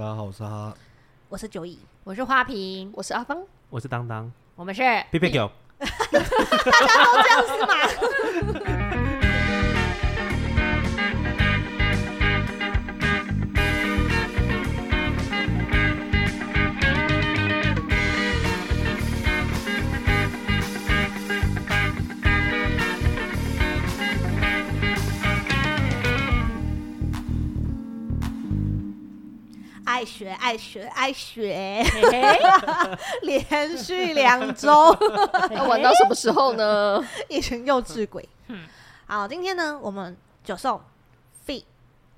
大家好，我是哈，我是九乙，我是花瓶，我是阿芳，我是当当，我们是皮皮狗，大家都这样是吗？爱学爱学爱学，连续两周，要玩到什么时候呢？一群幼稚鬼。好，今天呢，我们就送 Feat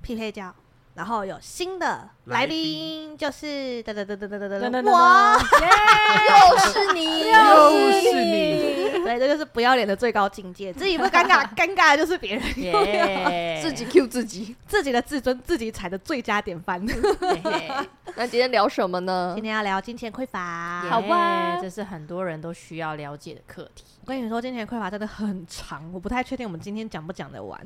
匹配交，然后有新的来宾，就是哒哒哒哒哒哒哒，我，又是你，又是你。对，这就是不要脸的最高境界。自己不尴尬，尴尬的就是别人。自己 Q 自己，自己的自尊自己踩的最佳典范。那今天聊什么呢？今天要聊金钱匮乏。好吧，这是很多人都需要了解的课题。我跟你说，金钱匮乏真的很长，我不太确定我们今天讲不讲得完。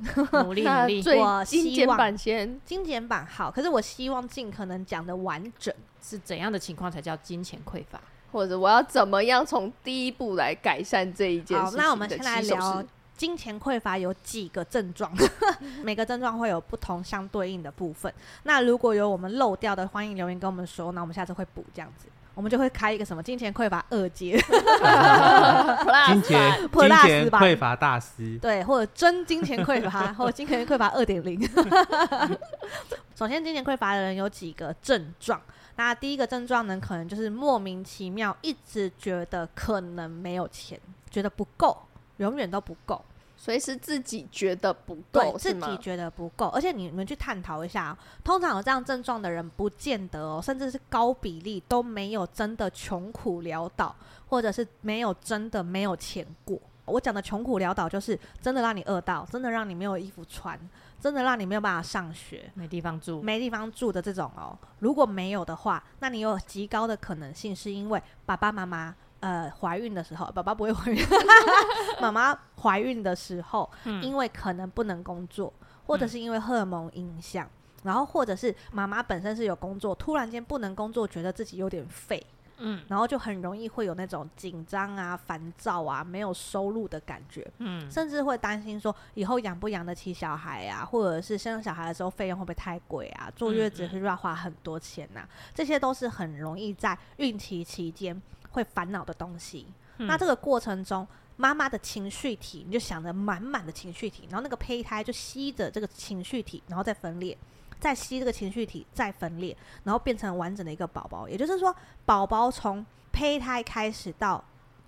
努力努力，我精简版先，精简版好，可是我希望尽可能讲的完整。是怎样的情况才叫金钱匮乏？或者我要怎么样从第一步来改善这一件事情？好，那我们先来聊金钱匮乏有几个症状，每个症状会有不同相对应的部分。那如果有我们漏掉的，欢迎留言跟我们说，那我们下次会补这样子。我们就会开一个什么金钱匮乏二阶，金钱 金钱匮乏大师，对，或者真金钱匮乏，或者金钱匮乏二点零。首先，金钱匮乏的人有几个症状。那第一个症状呢，可能就是莫名其妙，一直觉得可能没有钱，觉得不够，永远都不够，所以是自己觉得不够，自己觉得不够。而且你们去探讨一下，通常有这样症状的人，不见得哦，甚至是高比例都没有真的穷苦潦倒，或者是没有真的没有钱过。我讲的穷苦潦倒，就是真的让你饿到，真的让你没有衣服穿。真的让你没有办法上学，没地方住，没地方住的这种哦。如果没有的话，那你有极高的可能性是因为爸爸妈妈呃怀孕的时候，宝宝不会怀孕，妈妈怀孕的时候，嗯、因为可能不能工作，或者是因为荷尔蒙影响，嗯、然后或者是妈妈本身是有工作，突然间不能工作，觉得自己有点废。嗯，然后就很容易会有那种紧张啊、烦躁啊、没有收入的感觉，嗯，甚至会担心说以后养不养得起小孩啊，或者是生小孩的时候费用会不会太贵啊？坐月子是不是要花很多钱呐？这些都是很容易在孕期期间会烦恼的东西。那这个过程中，妈妈的情绪体，你就想着满满的情绪体，然后那个胚胎就吸着这个情绪体，然后再分裂。再吸这个情绪体，再分裂，然后变成完整的一个宝宝。也就是说，宝宝从胚胎开始到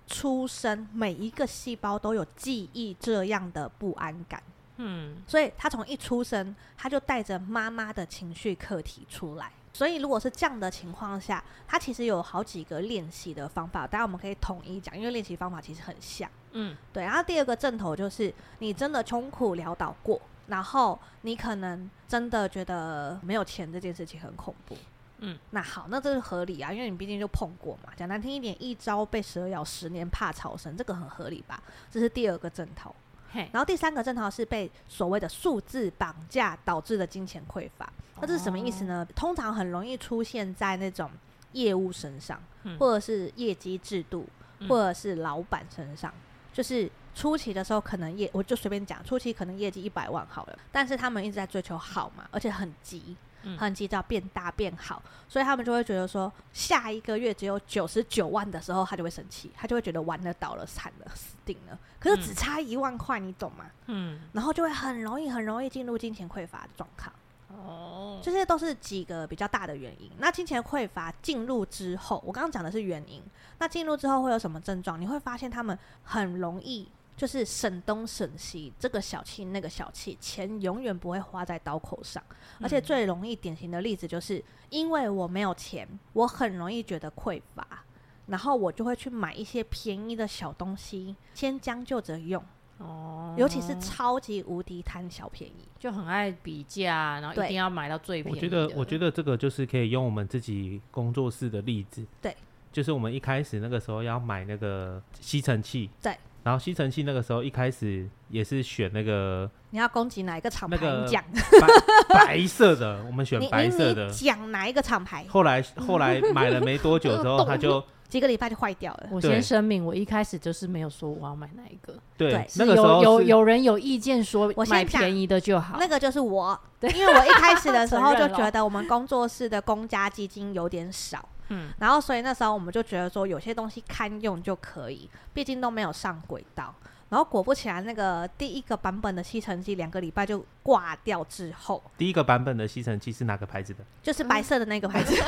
出生，每一个细胞都有记忆这样的不安感。嗯，所以他从一出生，他就带着妈妈的情绪课题出来。所以，如果是这样的情况下，它其实有好几个练习的方法，当然我们可以统一讲，因为练习方法其实很像。嗯，对。然后第二个正头就是，你真的穷苦潦倒过。然后你可能真的觉得没有钱这件事情很恐怖，嗯，那好，那这是合理啊，因为你毕竟就碰过嘛。讲难听一点，一朝被蛇咬，十年怕草绳，这个很合理吧？这是第二个正头。嘿，然后第三个症头是被所谓的数字绑架导致的金钱匮乏。那这是什么意思呢？哦，通常很容易出现在那种业务身上，嗯，或者是业绩制度，或者是老板身上，就是。初期的时候可能业，我就随便讲，初期可能业绩一百万好了，但是他们一直在追求好嘛，而且很急，很急着变大变好，所以他们就会觉得说，下一个月只有九十九万的时候，他就会生气，他就会觉得完了，倒了，惨了，死定了。可是只差一万块，你懂吗？嗯，然后就会很容易很容易进入金钱匮乏的状况。哦，这些都是几个比较大的原因。那金钱匮乏进入之后，我刚刚讲的是原因，那进入之后会有什么症状？你会发现他们很容易。就是省东省西，这个小气那个小气，钱永远不会花在刀口上。而且最容易典型的例子就是，因为我没有钱，我很容易觉得匮乏，然后我就会去买一些便宜的小东西，先将就着用。哦，尤其是超级无敌贪小便宜，就很爱比价，然后一定要买到最便宜。我觉得，我觉得这个就是可以用我们自己工作室的例子。对，就是我们一开始那个时候要买那个吸尘器。对。然后吸尘器那个时候一开始也是选那个，你要攻击哪一个厂牌？你讲白白色的，我们选 白色的。讲哪一个厂牌？后来后来买了没多久之后，它就 几个礼拜就坏掉了。我先声明，我一开始就是没有说我要买哪一个。对，那个时候有有人有意见说，我买便宜的就好。那个就是我，对，因为我一开始的时候就觉得我们工作室的公家基金有点少。嗯，然后所以那时候我们就觉得说，有些东西堪用就可以，毕竟都没有上轨道。然后果不其然，那个第一个版本的吸尘器两个礼拜就挂掉之后，第一个版本的吸尘器是哪个牌子的？就是白色的那个牌子。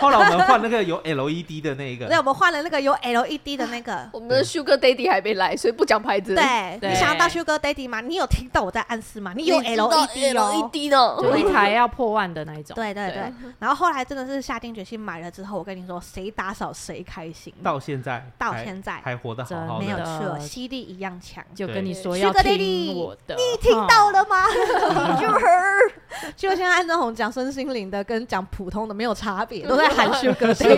后来我们换那个有 LED 的那一个。对，我们换了那个有 LED 的那个。我们的 Sugar Daddy 还没来，所以不讲牌子。对，你想要到 Sugar Daddy 吗？你有听到我在暗示吗？你有 LED 哦，LED 呢，就一台要破万的那一种。对对对。然后后来真的是下定决心买了之后，我跟你说，谁打扫谁开心。到现在，到现在还活得好好。没有错，吸力一样强。就跟你说要听我的，你听到了吗？就是，就像安正红讲身心灵的，跟讲普通的没有差别，都在含蓄个性。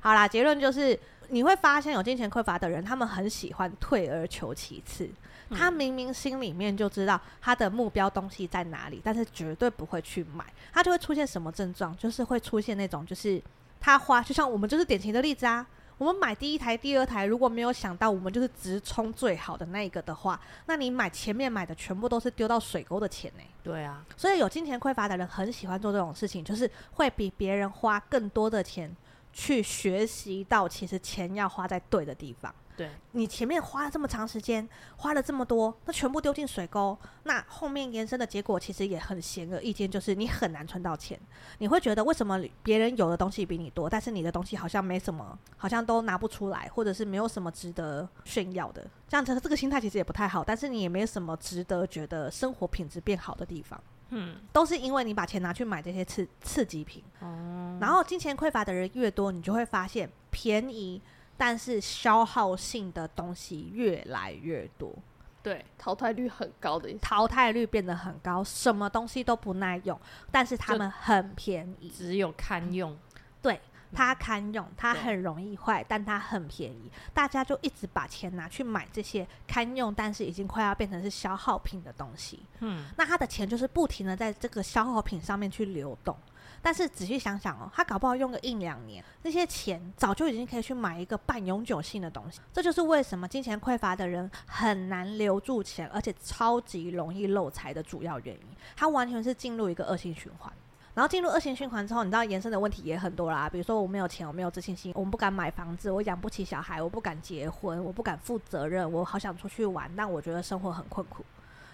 好啦，结论就是你会发现有金钱匮乏的人，他们很喜欢退而求其次。他明明心里面就知道他的目标东西在哪里，但是绝对不会去买。他就会出现什么症状？就是会出现那种，就是他花，就像我们就是典型的例子啊。我们买第一台、第二台，如果没有想到我们就是直冲最好的那一个的话，那你买前面买的全部都是丢到水沟的钱呢？对啊，所以有金钱匮乏的人很喜欢做这种事情，就是会比别人花更多的钱去学习到，其实钱要花在对的地方。对，你前面花了这么长时间，花了这么多，那全部丢进水沟，那后面延伸的结果其实也很显而易见，就是你很难存到钱。你会觉得为什么别人有的东西比你多，但是你的东西好像没什么，好像都拿不出来，或者是没有什么值得炫耀的。这样子这个心态其实也不太好，但是你也没有什么值得觉得生活品质变好的地方。嗯，都是因为你把钱拿去买这些刺刺激品。哦，然后金钱匮乏的人越多，你就会发现便宜。但是消耗性的东西越来越多，对，淘汰率很高的，淘汰率变得很高，什么东西都不耐用，但是它们很便宜，只有堪用，对，它堪用，它很容易坏，但它很便宜，大家就一直把钱拿去买这些堪用，但是已经快要变成是消耗品的东西，嗯，那他的钱就是不停的在这个消耗品上面去流动。但是仔细想想哦，他搞不好用个一两年，那些钱早就已经可以去买一个半永久性的东西。这就是为什么金钱匮乏的人很难留住钱，而且超级容易漏财的主要原因。他完全是进入一个恶性循环。然后进入恶性循环之后，你知道延伸的问题也很多啦。比如说我没有钱，我没有自信心，我们不敢买房子，我养不起小孩，我不敢结婚，我不敢负责任，我好想出去玩，但我觉得生活很困苦。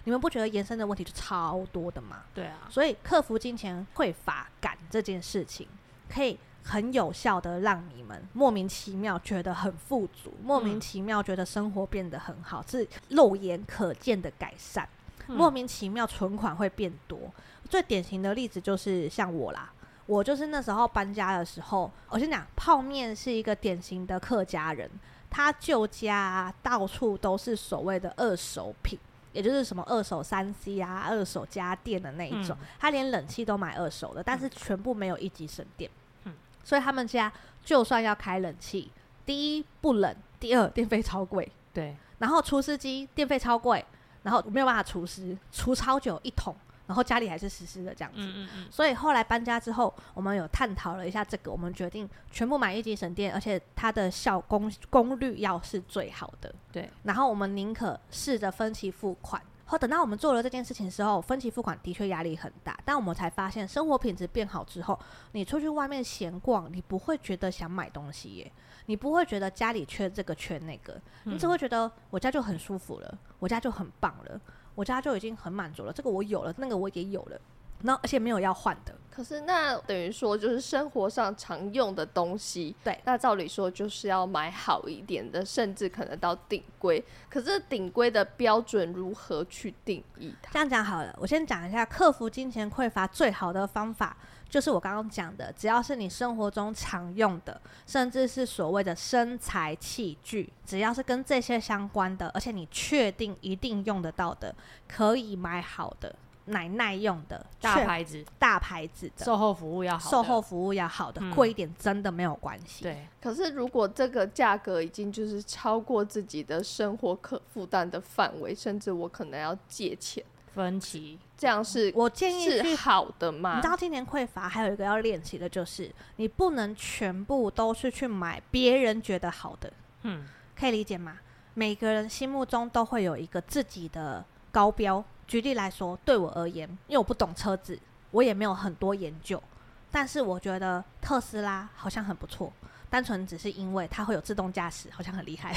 你们不觉得延伸的问题就超多的吗？对啊，所以克服金钱匮乏感这件事情，可以很有效的让你们莫名其妙觉得很富足，莫名其妙觉得生活变得很好，是肉眼可见的改善。莫名其妙存款会变多。最典型的例子就是像我啦，我就是那时候搬家的时候，我先讲泡面是一个典型的客家人，他旧家到处都是所谓的二手品。也就是什么二手三 C 啊，二手家电的那一种，嗯、他连冷气都买二手的，但是全部没有一级省电。嗯，所以他们家就算要开冷气，第一不冷，第二电费超贵。对，然后除湿机电费超贵，然后没有办法除湿，除超久一桶。然后家里还是湿湿的这样子，嗯嗯嗯，所以后来搬家之后，我们有探讨了一下这个，我们决定全部买一级省电，而且它的效功功率要是最好的。对，然后我们宁可试着分期付款。后等到我们做了这件事情的时候，分期付款的确压力很大，但我们才发现生活品质变好之后，你出去外面闲逛，你不会觉得想买东西耶，你不会觉得家里缺这个缺那个，你只会觉得我家就很舒服了，我家就很棒了。我家就已经很满足了，这个我有了，那个我也有了，那而且没有要换的。可是那等于说就是生活上常用的东西，对，那照理说就是要买好一点的，甚至可能到顶规。可是顶规的标准如何去定义它？这样讲好了，我先讲一下克服金钱匮乏最好的方法。就是我刚刚讲的，只要是你生活中常用的，甚至是所谓的身材器具，只要是跟这些相关的，而且你确定一定用得到的，可以买好的，奶奶用的大牌子，大牌子的售后服务要好，售后服务要好的，贵、嗯、一点真的没有关系。对，可是如果这个价格已经就是超过自己的生活可负担的范围，甚至我可能要借钱分歧，这样是我建议是好的嘛？你知道今年匮乏还有一个要练习的就是，你不能全部都是去买别人觉得好的，嗯，可以理解吗？每个人心目中都会有一个自己的高标。举例来说，对我而言，因为我不懂车子，我也没有很多研究，但是我觉得特斯拉好像很不错，单纯只是因为它会有自动驾驶，好像很厉害。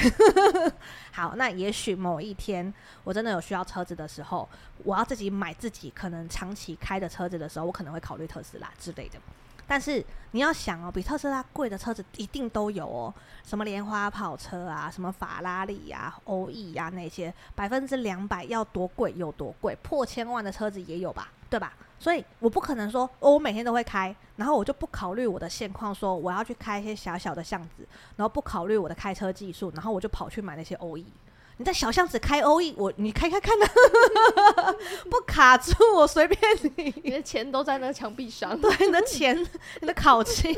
好，那也许某一天我真的有需要车子的时候，我要自己买自己可能长期开的车子的时候，我可能会考虑特斯拉之类的。但是你要想哦，比特斯拉贵的车子一定都有哦，什么莲花跑车啊，什么法拉利呀、啊、欧意呀那些，百分之两百要多贵有多贵，破千万的车子也有吧，对吧？所以我不可能说，哦，我每天都会开，然后我就不考虑我的现况，说我要去开一些小小的巷子，然后不考虑我的开车技术，然后我就跑去买那些欧 E。你在小巷子开欧 E，，我你开开看呢，不卡住我随便你。你的钱都在那个墙壁上，对，你的钱、你的烤漆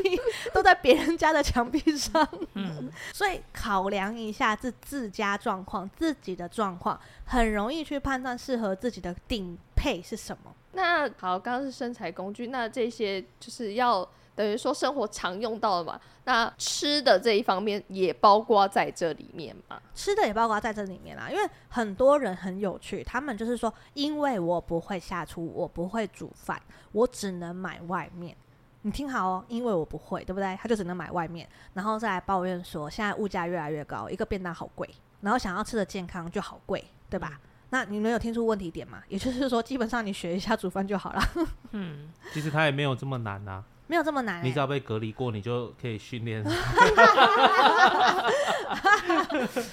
都在别人家的墙壁上。嗯，所以考量一下自自家状况、自己的状况，很容易去判断适合自己的顶配是什么。那好，刚刚是身材工具，那这些就是要。等于说生活常用到的嘛，那吃的这一方面也包括在这里面嘛？吃的也包括在这里面啦，因为很多人很有趣，他们就是说，因为我不会下厨，我不会煮饭，我只能买外面。你听好哦，因为我不会，对不对？他就只能买外面，然后再来抱怨说现在物价越来越高，一个便当好贵，然后想要吃的健康就好贵，对吧？嗯、那你们有听出问题点吗？也就是说，基本上你学一下煮饭就好了。嗯，其实它也没有这么难呐、啊。没有这么难、欸，你只要被隔离过，你就可以训练。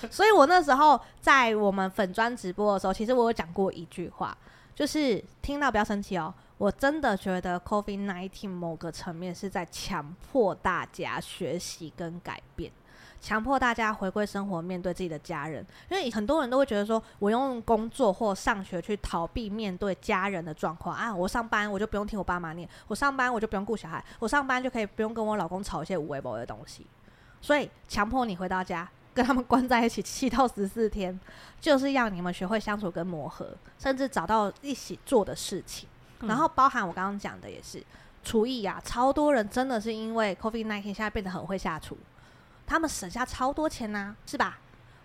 所以我那时候在我们粉砖直播的时候，其实我有讲过一句话，就是听到不要生气哦，我真的觉得 COVID nineteen 某个层面是在强迫大家学习跟改变。强迫大家回归生活，面对自己的家人，因为很多人都会觉得说，我用工作或上学去逃避面对家人的状况啊。我上班我就不用听我爸妈念，我上班我就不用顾小孩，我上班就可以不用跟我老公吵一些无谓无谓的东西。所以强迫你回到家，跟他们关在一起七到十四天，就是要你们学会相处跟磨合，甚至找到一起做的事情。嗯、然后包含我刚刚讲的也是厨艺啊，超多人真的是因为 COVID-19 现在变得很会下厨。他们省下超多钱呐、是吧？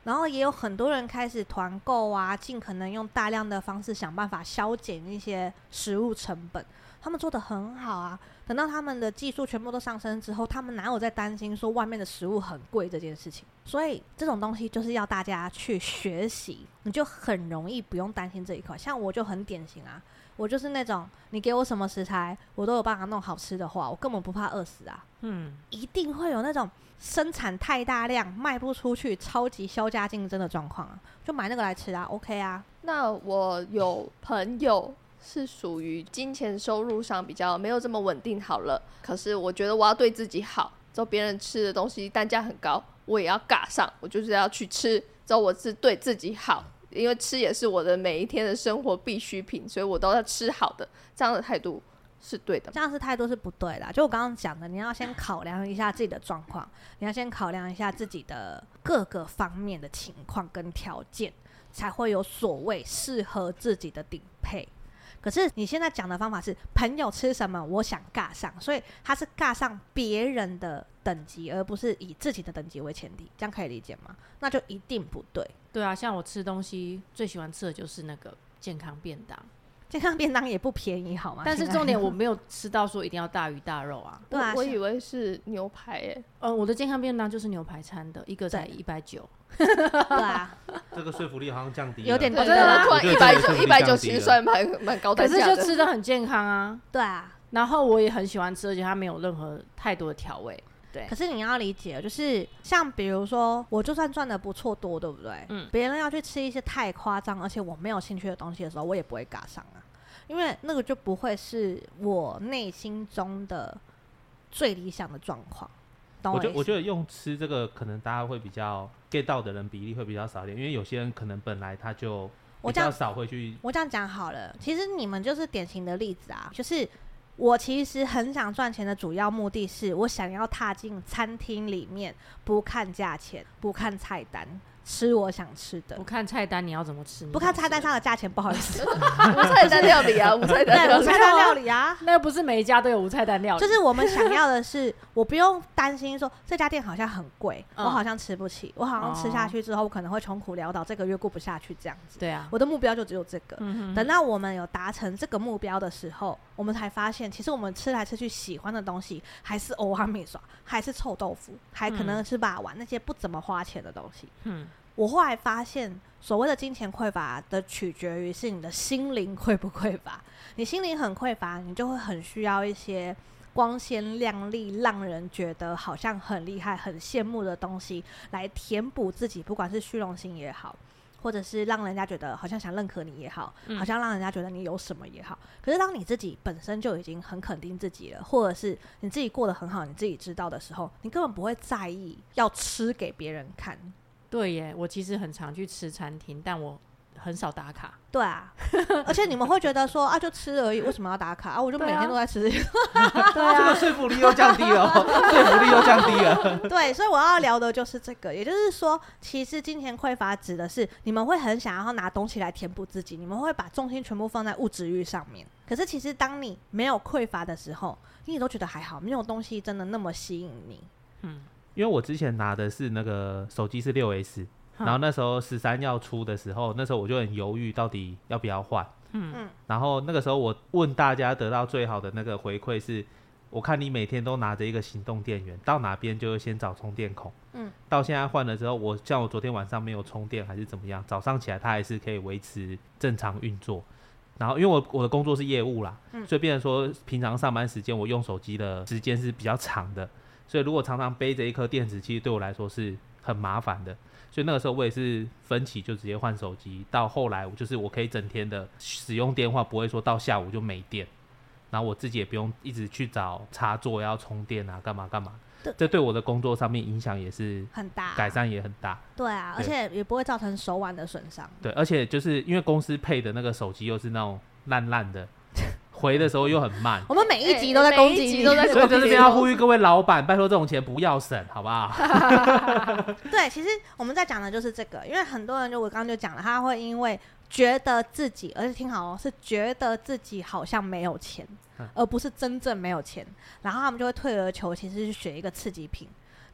然后也有很多人开始团购啊，尽可能用大量的方式想办法削减一些食物成本。他们做得很好啊。等到他们的技术全部都上升之后，他们哪有在担心说外面的食物很贵这件事情？所以这种东西就是要大家去学习，你就很容易不用担心这一块。像我就很典型啊，我就是那种你给我什么食材，我都有办法弄好吃的话，我根本不怕饿死啊。嗯，一定会有那种。生产太大量卖不出去，超级销价竞争的状况啊，就买那个来吃啊，OK 啊。那我有朋友是属于金钱收入上比较没有这么稳定，好了，可是我觉得我要对自己好，之后别人吃的东西单价很高，我也要尬上，我就是要去吃，之后我是对自己好，因为吃也是我的每一天的生活必需品，所以我都要吃好的，这样的态度。是对的，这样是态度是不对的。就我刚刚讲的，你要先考量一下自己的状况，你要先考量一下自己的各个方面的情况跟条件，才会有所谓适合自己的顶配。可是你现在讲的方法是朋友吃什么，我想尬上，所以他是尬上别人的等级，而不是以自己的等级为前提，这样可以理解吗？那就一定不对。对啊，像我吃东西最喜欢吃的就是那个健康便当。健康便当也不便宜，好吗？但是重点我 没有吃到说一定要大鱼大肉啊。对啊，我以为是牛排诶、欸。呃，我的健康便当就是牛排餐的，一个才一百九。对啊，这个说服力好像降低了，有点真的吗？一百九，一百九其实算蛮蛮高的，可是就吃的很健康啊。对啊，然后我也很喜欢吃，而且它没有任何太多的调味。对，可是你要理解，就是像比如说，我就算赚的不错多，对不对？嗯。别人要去吃一些太夸张，而且我没有兴趣的东西的时候，我也不会嘎上啊，因为那个就不会是我内心中的最理想的状况。我，我觉得，我觉得用吃这个，可能大家会比较 get 到的人比例会比较少一点，因为有些人可能本来他就我这样少会去。我这样讲好了，其实你们就是典型的例子啊，就是我其实很想赚钱的主要目的是我想要踏进餐厅里面，不看价钱，不看菜单。吃我想吃的，不看菜单你要怎么吃？不看菜单上的价钱，不好意思，无菜单料理啊，无菜单无菜单料理啊，那又不是每一家都有无菜单料理。就是我们想要的是，我不用担心说这家店好像很贵，我好像吃不起，我好像吃下去之后，我可能会穷苦潦倒，这个月过不下去这样子。对啊，我的目标就只有这个。等到我们有达成这个目标的时候，我们才发现，其实我们吃来吃去喜欢的东西，还是欧阿米耍，还是臭豆腐，还可能是把玩那些不怎么花钱的东西。嗯。我后来发现，所谓的金钱匮乏的取决于是你的心灵匮不匮乏。你心灵很匮乏，你就会很需要一些光鲜亮丽、让人觉得好像很厉害、很羡慕的东西来填补自己，不管是虚荣心也好，或者是让人家觉得好像想认可你也好，好像让人家觉得你有什么也好。可是当你自己本身就已经很肯定自己了，或者是你自己过得很好，你自己知道的时候，你根本不会在意要吃给别人看。对耶，我其实很常去吃餐厅，但我很少打卡。对啊，而且你们会觉得说啊，就吃而已，为什么要打卡啊？我就每天都在吃这些。对啊，这个说服力又降低了，说服力又降低了。对，所以我要聊的就是这个，也就是说，其实金钱匮乏指的是你们会很想要拿东西来填补自己，你们会把重心全部放在物质欲上面。可是其实当你没有匮乏的时候，你也都觉得还好，没有东西真的那么吸引你。嗯。因为我之前拿的是那个手机是六 S，然后那时候十三要出的时候，那时候我就很犹豫到底要不要换。嗯嗯。然后那个时候我问大家得到最好的那个回馈是，我看你每天都拿着一个行动电源，到哪边就会先找充电孔。嗯。到现在换了之后，我像我昨天晚上没有充电还是怎么样，早上起来它还是可以维持正常运作。然后因为我我的工作是业务啦，所以变成说平常上班时间我用手机的时间是比较长的。所以，如果常常背着一颗电池，其实对我来说是很麻烦的。所以那个时候，我也是分期就直接换手机。到后来，我就是我可以整天的使用电话，不会说到下午就没电。然后我自己也不用一直去找插座要充电啊，干嘛干嘛。对，这对我的工作上面影响也是很大，改善也很大。对啊，而且也不会造成手腕的损伤。对，而且就是因为公司配的那个手机又是那种烂烂的。回的时候又很慢，我们每一集都在攻击你，都在攻击。所以在这边要呼吁各位老板，拜托这种钱不要省，好不好？对，其实我们在讲的就是这个，因为很多人就我刚刚就讲了，他会因为觉得自己，而且听好哦，是觉得自己好像没有钱，而不是真正没有钱，然后他们就会退而求其次去选一个刺激品。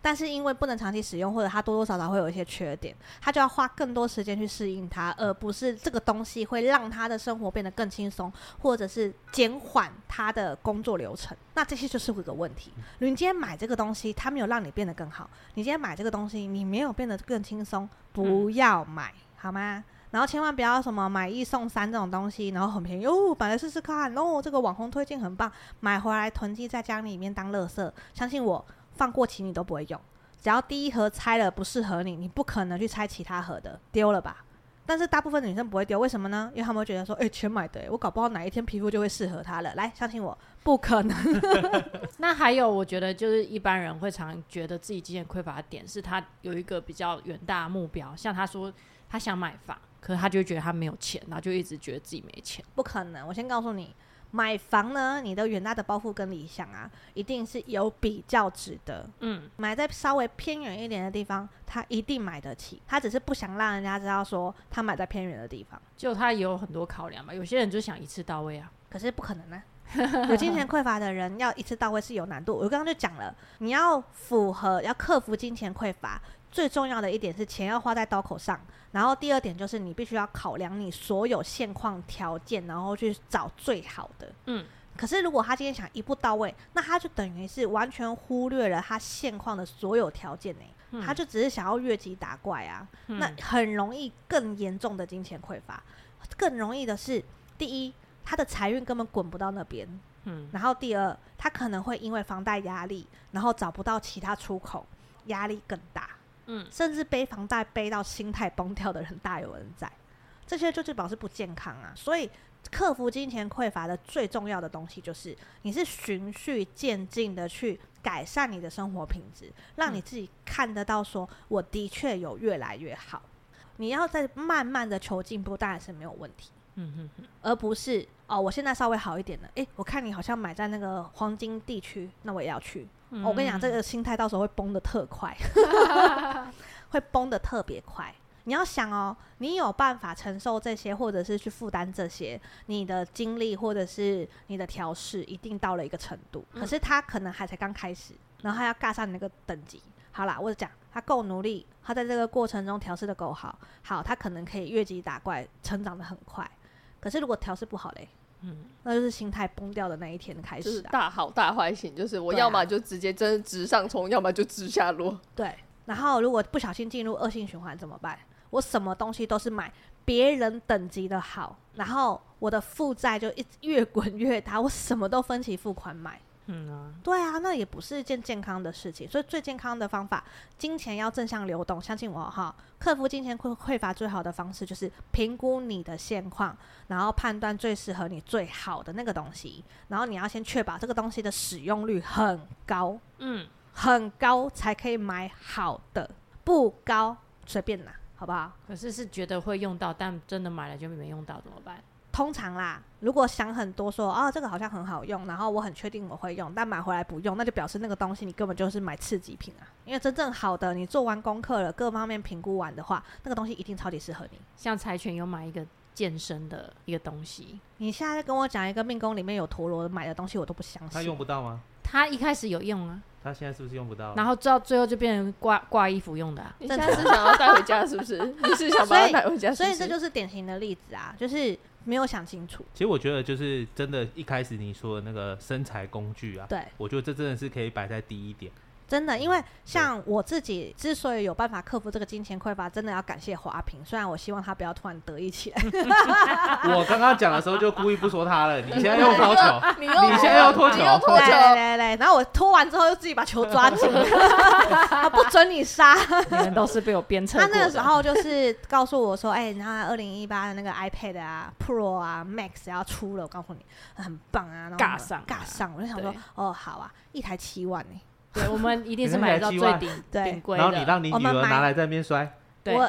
但是因为不能长期使用，或者它多多少少会有一些缺点，他就要花更多时间去适应它，而不是这个东西会让他的生活变得更轻松，或者是减缓他的工作流程。那这些就是一个问题。你今天买这个东西，它没有让你变得更好；你今天买这个东西，你没有变得更轻松，不要买，好吗？然后千万不要什么买一送三这种东西，然后很便宜哦，买来试试看哦，这个网红推荐很棒，买回来囤积在家里面当垃圾，相信我。放过期你都不会用，只要第一盒拆了不适合你，你不可能去拆其他盒的，丢了吧？但是大部分的女生不会丢，为什么呢？因为她们会觉得说，诶、欸，钱买的，我搞不好哪一天皮肤就会适合它了。来，相信我，不可能。那还有，我觉得就是一般人会常觉得自己金钱匮乏的点是他有一个比较远大的目标，像他说他想买房，可是他就觉得他没有钱，然后就一直觉得自己没钱。不可能，我先告诉你。买房呢，你的远大的抱负跟理想啊，一定是有比较值得。嗯，买在稍微偏远一点的地方，他一定买得起。他只是不想让人家知道说他买在偏远的地方，就他也有很多考量嘛。有些人就想一次到位啊，可是不可能呢、啊。有金钱匮乏的人要一次到位是有难度。我刚刚就讲了，你要符合，要克服金钱匮乏。最重要的一点是钱要花在刀口上，然后第二点就是你必须要考量你所有现况条件，然后去找最好的。嗯，可是如果他今天想一步到位，那他就等于是完全忽略了他现况的所有条件呢、欸。他就只是想要越级打怪啊，那很容易更严重的金钱匮乏。更容易的是，第一，他的财运根本滚不到那边。嗯，然后第二，他可能会因为房贷压力，然后找不到其他出口，压力更大。嗯，甚至背房贷背到心态崩掉的人大有人在，这些就是表示不健康啊。所以克服金钱匮乏的最重要的东西就是，你是循序渐进的去改善你的生活品质，让你自己看得到说，我的确有越来越好。你要再慢慢的求进步，当然是没有问题。嗯哼哼，而不是哦，我现在稍微好一点了。诶，我看你好像买在那个黄金地区，那我也要去。嗯哦，我跟你讲，这个心态到时候会崩的特快，会崩的特别快。你要想哦，你有办法承受这些，或者是去负担这些，你的精力或者是你的调试，一定到了一个程度。可是他可能还才刚开始，然后他要尬上你那个等级。好啦，我讲他够努力，他在这个过程中调试的够好，好，他可能可以越级打怪，成长的很快。可是如果调试不好嘞，嗯，那就是心态崩掉的那一天开始，就是大好大坏型，就是我要么就直接真直上冲，要么就直下落。对，然后如果不小心进入恶性循环怎么办？我什么东西都是买别人等级的好，然后我的负债就一直越滚越大，我什么都分期付款买。嗯啊，对啊，那也不是一件健康的事情。所以最健康的方法，金钱要正向流动。相信我哈，克服金钱匮匮乏最好的方式就是评估你的现况，然后判断最适合你最好的那个东西。然后你要先确保这个东西的使用率很高，嗯，很高才可以买好的，不高随便拿。好不好？可是是觉得会用到，但真的买了就没用到，怎么办？通常啦，如果想很多说，说哦这个好像很好用，然后我很确定我会用，但买回来不用，那就表示那个东西你根本就是买次级品啊。因为真正好的，你做完功课了，各方面评估完的话，那个东西一定超级适合你。像柴犬有买一个健身的一个东西，你现在跟我讲一个命宫里面有陀螺买的东西，我都不相信。他用不到吗？他一开始有用啊。他现在是不是用不到？然后到最后就变成挂挂衣服用的、啊。你现在是想要带回家是不是？你是想把它带回家是是？所，所以这就是典型的例子啊，就是没有想清楚。其实我觉得就是真的，一开始你说的那个身材工具啊，对，我觉得这真的是可以摆在第一点。真的，因为像我自己之所以有办法克服这个金钱匮乏，真的要感谢华平。虽然我希望他不要突然得意起来。我刚刚讲的时候就故意不说他了。你现在又脱球，你，你现在又脱球，脱球，来来来。然后我拖完之后又自己把球抓紧，他不准你杀。你们都是被我鞭策。他那个时候就是告诉我说：“哎、欸，那二零一八的那个 iPad 啊，Pro 啊，Max 要出了，我告诉你很棒啊。”尬上尬上，我就想说：“哦，好啊，一台七万呢、欸。”对，我们一定是买到最顶顶贵的。然后你让你女儿拿来在那边摔。对。我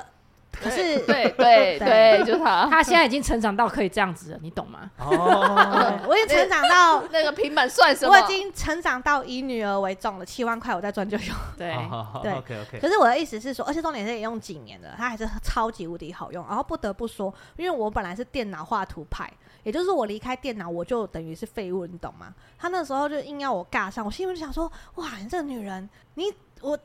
可是对对 对，就是他，他现在已经成长到可以这样子了，你懂吗？哦，我已经成长到那个平板算什么？我已经成长到以女儿为重了，七万块我再赚就有。对对，OK OK。可是我的意思是说，而且重点是也用几年了，它还是超级无敌好用。然后不得不说，因为我本来是电脑画图派，也就是我离开电脑我就等于是废物，你懂吗？他那时候就硬要我尬上，我心里就想说，哇，你这个女人，你我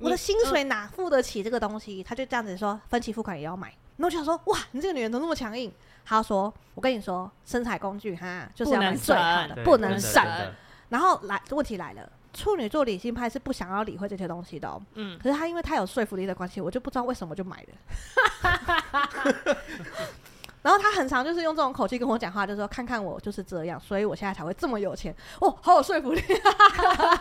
我的薪水哪付得起这个东西？他就这样子说，分期付款也要买。那我就想说，哇，你这个女人怎么那么强硬？他说，我跟你说，身材工具哈，就是要买最好的，不能省。然后来，问题来了，处女座理性派是不想要理会这些东西的、哦。嗯，可是他因为他有说服力的关系，我就不知道为什么就买了。然后他很常就是用这种口气跟我讲话，就是说看看我就是这样，所以我现在才会这么有钱哦，好有说服力，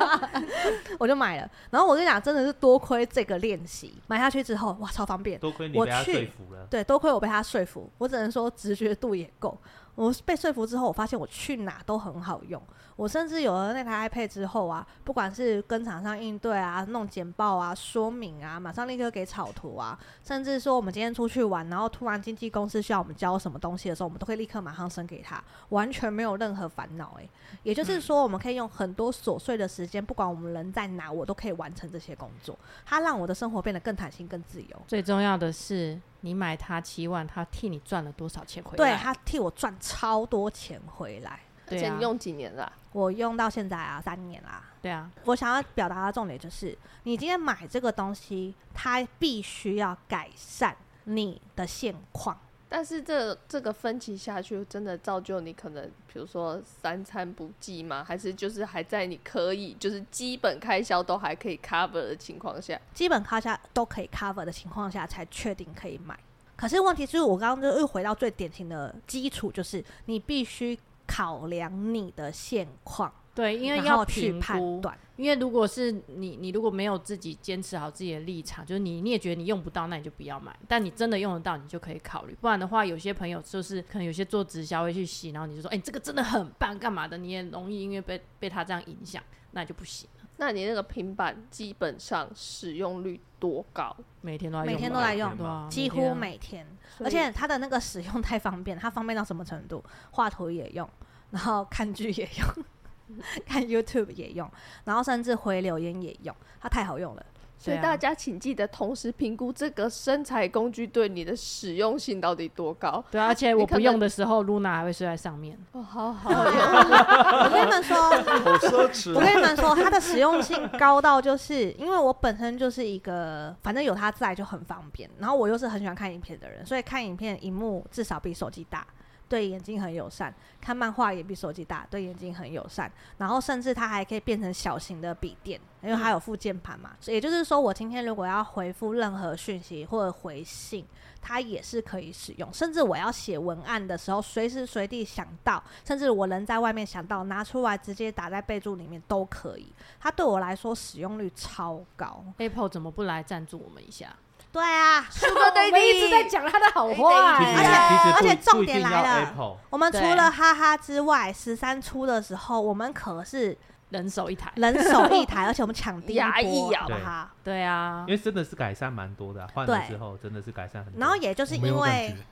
我就买了。然后我跟你讲，真的是多亏这个练习，买下去之后哇，超方便。多亏你被他说服了，对，多亏我被他说服，我只能说直觉度也够。我被说服之后，我发现我去哪都很好用。我甚至有了那台 iPad 之后啊，不管是跟厂商应对啊、弄简报啊、说明啊，马上立刻给草图啊，甚至说我们今天出去玩，然后突然经纪公司需要我们交什么东西的时候，我们都会立刻马上生给他，完全没有任何烦恼。诶，也就是说，我们可以用很多琐碎的时间，不管我们人在哪，我都可以完成这些工作。它让我的生活变得更弹性、更自由。最重要的是，你买它七万，它替你赚了多少钱回来？对，它替我赚超多钱回来。而且你用几年了？我用到现在啊，三年啦。对啊，我想要表达的重点就是，你今天买这个东西，它必须要改善你的现况。但是这这个分歧下去，真的造就你可能，比如说三餐不继吗？还是就是还在你可以，就是基本开销都还可以 cover 的情况下，基本开销都可以 cover 的情况下，才确定可以买。可是问题是我刚刚就又回到最典型的基础，就是你必须。考量你的现况，对，因为要去。判断。因为如果是你，你如果没有自己坚持好自己的立场，就是你你也觉得你用不到，那你就不要买。但你真的用得到，你就可以考虑。不然的话，有些朋友就是可能有些做直销会去洗，然后你就说，哎、欸，这个真的很棒，干嘛的？你也容易因为被被他这样影响，那就不行。那你那个平板基本上使用率多高？每天都在用，每天都来用，对啊，几乎每天。而且它的那个使用太方便，它方便到什么程度？画图也用，然后看剧也用。看 YouTube 也用，然后甚至回留言也用，它太好用了。所以大家请记得同时评估这个身材工具对你的实用性到底多高。对，而且 我不用的时候，Luna 还会睡在上面。哦，好好用。我跟你们说，好奢侈。我跟你们说，它的实用性高到就是因为我本身就是一个，反正有它在就很方便。然后我又是很喜欢看影片的人，所以看影片荧幕至少比手机大。对眼睛很友善，看漫画也比手机大，对眼睛很友善。然后甚至它还可以变成小型的笔电，因为它有附键盘嘛。所以也就是说，我今天如果要回复任何讯息或者回信，它也是可以使用。甚至我要写文案的时候，随时随地想到，甚至我人在外面想到，拿出来直接打在备注里面都可以。它对我来说使用率超高。Apple 怎么不来赞助我们一下？对啊，Sugar Daddy 一直在讲他的好话，而且而且重点来了我们除了哈哈之外，十三出的时候，我们可是人手一台，人手一台，而且我们抢第一波，好不好？对。啊，因为真的是改善蛮多的，换了之后真的是改善很多。然后也就是因为。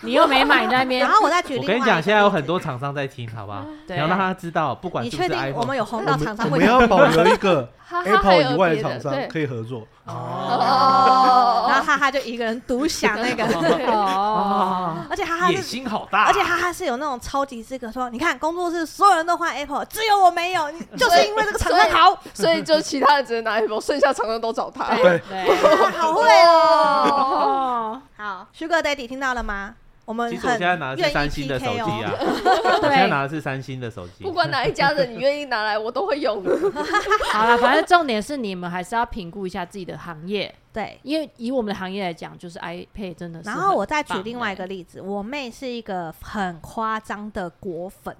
你又没买那边，然后我再举例。我跟你讲，现在有很多厂商在听，好不好？你要让他知道，不管是不是 iPhone，我们有红到厂商，我们要保留一个 Apple 以外的厂商可以合作。哦。然后哈哈就一个人独享那个。哦。而且哈哈野心好大。而且哈哈是有那种超级资格，说你看工作室所有人都换 Apple，只有我没有，就是因为这个厂商好，所以就其他人只能拿 Apple，剩下厂商都找他。对。好会哦。好，Sugar Daddy 听到了吗？我们其实我现在拿的是三星的手机啊，我现在拿的是三星的手机。不管哪一家的，你愿意拿来，我都会用的。好了，反正重点是你们还是要评估一下自己的行业。对，因为以我们的行业来讲，就是 iPad 真的是。然后我再举另外一个例子，我妹是一个很夸张的果粉，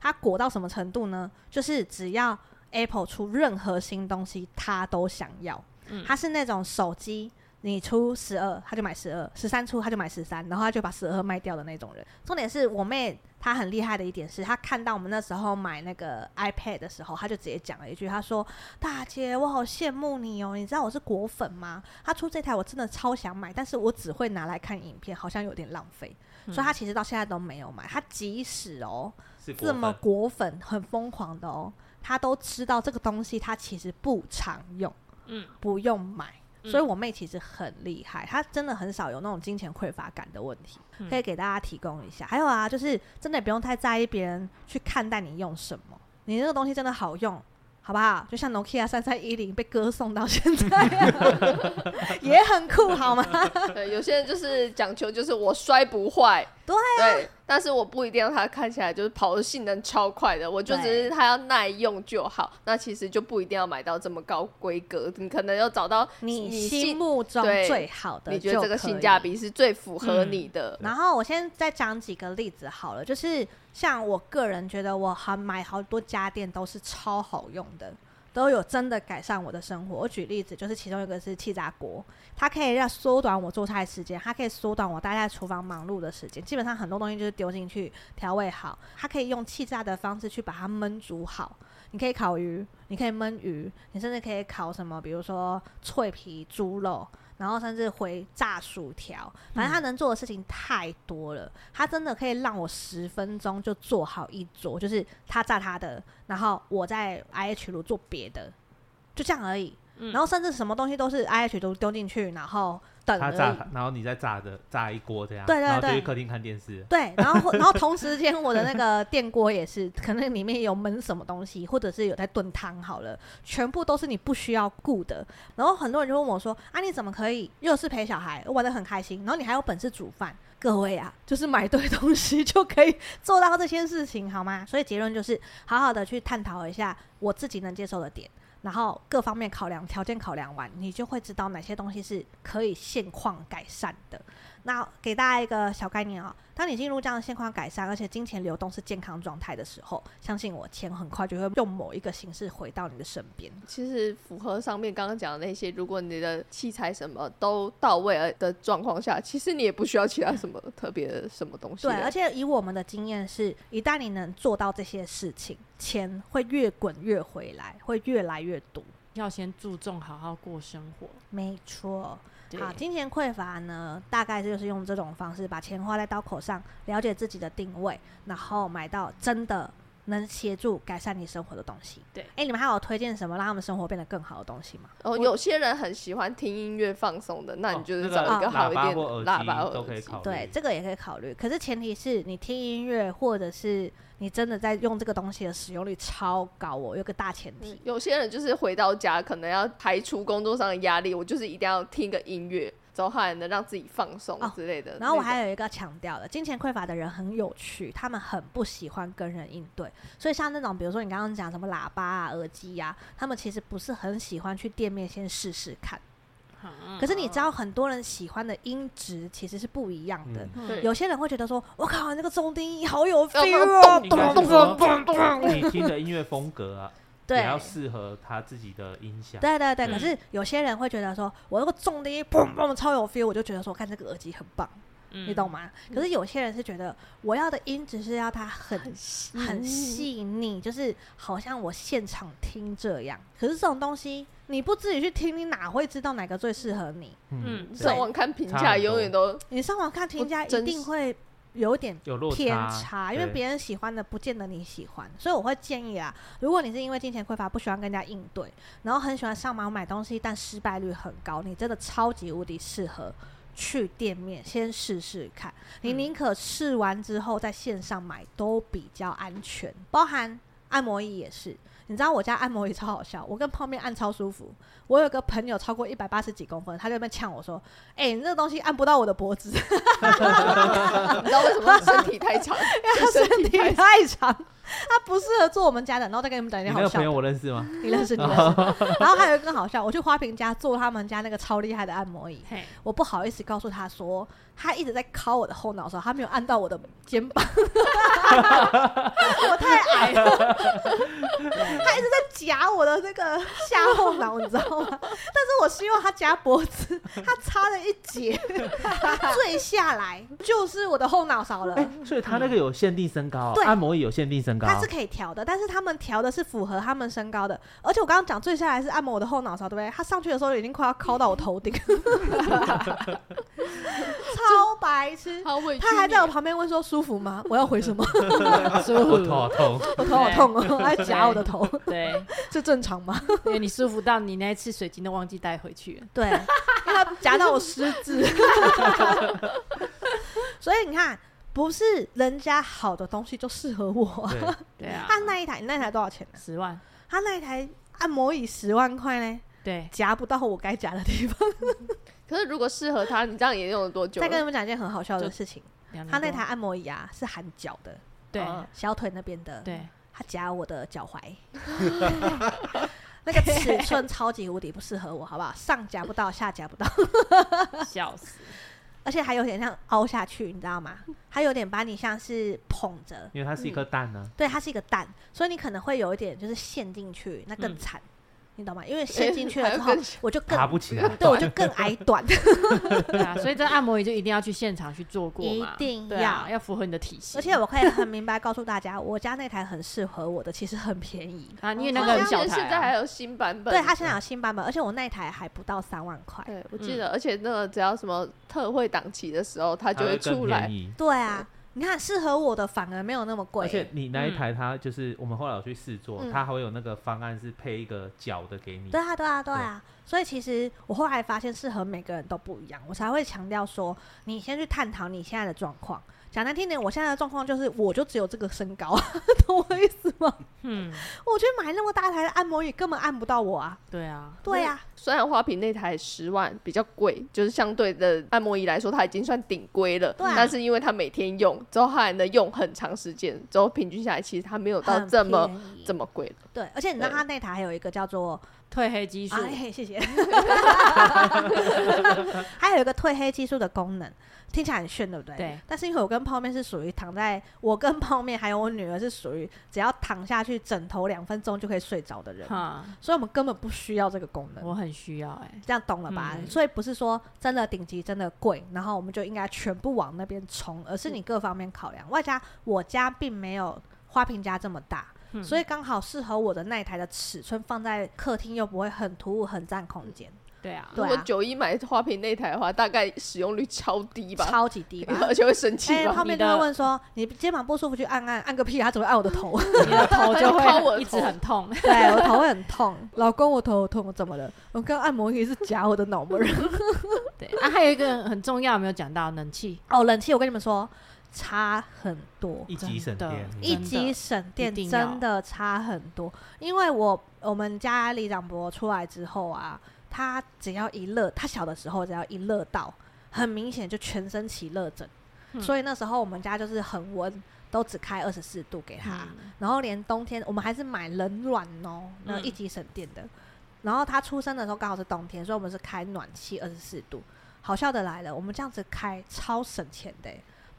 她果到什么程度呢？就是只要 Apple 出任何新东西，她都想要。她是那种手机。你出十二，他就买十二；十三出，他就买十三，然后他就把十二卖掉的那种人。重点是我妹她很厉害的一点是，她看到我们那时候买那个 iPad 的时候，她就直接讲了一句：“她说大姐，我好羡慕你哦，你知道我是果粉吗？她出这台我真的超想买，但是我只会拿来看影片，好像有点浪费。嗯、所以她其实到现在都没有买。她即使哦这么果粉很疯狂的哦，她都知道这个东西她其实不常用，嗯，不用买。”所以，我妹其实很厉害，她真的很少有那种金钱匮乏感的问题，可以给大家提供一下。还有啊，就是真的也不用太在意别人去看待你用什么，你那个东西真的好用，好不好？就像 Nokia 三三一零被歌颂到现在，啊，也很酷，好吗？对，有些人就是讲求，就是我摔不坏。对啊。对但是我不一定要它看起来就是跑的性能超快的，我就只是它要耐用就好。那其实就不一定要买到这么高规格，你可能要找到你心目中最好的，你觉得这个性价比是最符合你的。嗯、然后我先再讲几个例子好了，就是像我个人觉得我还买好多家电都是超好用的。都有真的改善我的生活。我举例子，就是其中一个是气炸锅，它可以让缩短我做菜时间，它可以缩短我待在厨房忙碌的时间。基本上很多东西就是丢进去调味好，它可以用气炸的方式去把它焖煮好。你可以烤鱼，你可以焖鱼，你甚至可以烤什么，比如说脆皮猪肉。然后甚至回炸薯条，反正他能做的事情太多了。他真的可以让我十分钟就做好一桌，就是他炸他的，然后我在 IH 炉做别的，就这样而已。然后甚至什么东西都是 IH 炉丢进去，然后。等他炸，然后你再炸的炸一锅这样，对对对，然后就去客厅看电视。对，然后 然后同时间我的那个电锅也是，可能里面有焖什么东西，或者是有在炖汤好了，全部都是你不需要顾的。然后很多人就问我说：“啊，你怎么可以又是陪小孩玩的很开心，然后你还有本事煮饭？”各位啊，就是买对东西就可以做到这些事情，好吗？所以结论就是，好好的去探讨一下我自己能接受的点。然后各方面考量，条件考量完，你就会知道哪些东西是可以现况改善的。那给大家一个小概念哦，当你进入这样的现况改善，而且金钱流动是健康状态的时候，相信我，钱很快就会用某一个形式回到你的身边。其实符合上面刚刚讲的那些，如果你的器材什么都到位了的状况下，其实你也不需要其他什么特别的什么东西。对，而且以我们的经验是，一旦你能做到这些事情，钱会越滚越回来，会越来越多。要先注重好好过生活。没错。好，金钱匮乏呢，大概就是用这种方式把钱花在刀口上，了解自己的定位，然后买到真的能协助改善你生活的东西。对，哎、欸，你们还有推荐什么让他们生活变得更好的东西吗？哦，有些人很喜欢听音乐放松的，那你就是找一个好一点的喇叭都可以考虑。对，这个也可以考虑。可是前提是你听音乐，或者是你真的在用这个东西的使用率超高哦。有个大前提，有些人就是回到家可能要排除工作上的压力，我就是一定要听个音乐。之后还能让自己放松之类的、哦。然后我还有一个强调的，金钱匮乏的人很有趣，他们很不喜欢跟人应对。所以像那种，比如说你刚刚讲什么喇叭啊、耳机呀、啊，他们其实不是很喜欢去店面先试试看。嗯、可是你知道，很多人喜欢的音质其实是不一样的。嗯、有些人会觉得说：“我靠，那个中低音好有 feel 啊！”咚咚咚咚咚。你听的音乐风格啊。对，要适合他自己的音响。对对对，可是有些人会觉得说，我那个重低音砰砰超有 feel，我就觉得说，看这个耳机很棒，嗯、你懂吗？可是有些人是觉得，我要的音只是要它很很细腻，就是好像我现场听这样。可是这种东西，你不自己去听，你哪会知道哪个最适合你？嗯，上网看评价永远都，你上网看评价一定会。有点偏差，因为别人喜欢的不见得你喜欢，所以我会建议啊，如果你是因为金钱匮乏不喜欢跟人家应对，然后很喜欢上网买东西，但失败率很高，你真的超级无敌适合去店面先试试看，你宁可试完之后在线上买都比较安全，包含按摩椅也是。你知道我家按摩椅超好笑，我跟泡面按超舒服。我有个朋友超过一百八十几公分，他就在那边呛我说：“哎、欸，你这个东西按不到我的脖子。”你知道为什么？身体太长，因为他身体太长，他不适合坐我们家的。然后再给你们讲一点好笑。你那个朋友我认识吗？你认识，你认识。然后还有一个更好笑，我去花瓶家坐他们家那个超厉害的按摩椅，我不好意思告诉他说。他一直在敲我的后脑勺，他没有按到我的肩膀，我太矮了。他一直在夹我的那个下后脑，你知道吗？但是我希望他夹脖子，他差了一截，坠下来就是我的后脑勺了。欸，所以他那个有限定身高哦，对，按摩椅有限定身高，他是可以调的，但是他们调的是符合他们身高的。而且我刚刚讲坠下来是按摩我的后脑勺，对不对？他上去的时候已经快要敲到我头顶。超白痴，他还在我旁边问说舒服吗？我要回什么？舒服。我头好痛，我头好痛哦，还夹我的头。对，这正常吗？因为你舒服到你那一次水晶都忘记带回去了。对，因为他夹到我狮子。所以你看，不是人家好的东西就适合我。对 啊。他那一台，你那一台多少钱呢？十万。他那一台按摩椅十万块呢？对，夹不到我该夹的地方。可是如果适合他，你这样也用了多久？再跟你们讲一件很好笑的事情，他那台按摩椅啊是含脚的，对，小腿那边的，对，他夹我的脚踝，那个尺寸超级无敌不适合我，好不好？上夹不到，下夹不到，笑死！而且还有点像凹下去，你知道吗？它有点把你像是捧着，因为它是一颗蛋呢。对，它是一个蛋，所以你可能会有一点就是陷进去，那更惨。你懂吗？因为陷进去了之后，我就更爬不起来，对，我就更矮短。对啊，所以这按摩椅就一定要去现场去做过一定要、啊、要符合你的体型。而且我可以很明白告诉大家，我家那台很适合我的，其实很便宜啊，因为那个很小台、啊。现在还有新版本，对，它现在有新版本，而且我那台还不到三万块。对，我记得，嗯、而且那个只要什么特惠档期的时候，它就会出来。对啊。你看，适合我的反而没有那么贵。而且你那一台，它就是我们后来有去试坐，嗯、它还会有那个方案是配一个脚的给你。对啊，对啊，对啊。对，所以其实我后来发现，适合每个人都不一样，我才会强调说，你先去探讨你现在的状况。讲难听点，我现在的状况就是，我就只有这个身高，懂我意思吗？嗯，我觉得买那么大台的按摩椅根本按不到我啊。对啊，对啊。虽然花瓶那台十万比较贵，就是相对的按摩椅来说，它已经算顶规了。对啊。但是因为它每天用，之后它还能用很长时间，之后平均下来，其实它没有到这么这么贵了。对，而且你知道它那台还有一个叫做褪黑激素，哎，谢谢。还有一个褪黑激素的功能，听起来很炫，对不对？对。但是因为我跟泡面是属于躺在，我跟泡面还有我女儿是属于只要躺下去枕头两分钟就可以睡着的人，哈所以我们根本不需要这个功能。我很需要哎、欸，这样懂了吧？嗯、所以不是说真的顶级真的贵，然后我们就应该全部往那边冲，而是你各方面考量。外加我家并没有花瓶家这么大。嗯、所以刚好适合我的那一台的尺寸放在客厅又不会很突兀、很占空间。对啊，如果九一买花瓶那台的话，大概使用率超低吧，超级低吧，而且会生气。后面就会问说：“你肩膀不舒服，去按按，按个屁！”他只会按我的头，你的头就会 一直很痛。对，我头会很痛。老公，我头痛，我怎么了？我刚按摩仪是夹我的脑门。对啊，还有一个很重要没有讲到，冷气哦，冷气，我跟你们说。差很多，一级省电，一级省电真的差很多。因为我我们家李长伯出来之后啊，他只要一热，他小的时候只要一热到，很明显就全身起热疹。嗯、所以那时候我们家就是恒温，都只开二十四度给他。嗯、然后连冬天我们还是买冷暖哦，那一级省电的。嗯、然后他出生的时候刚好是冬天，所以我们是开暖气二十四度。好笑的来了，我们这样子开超省钱的。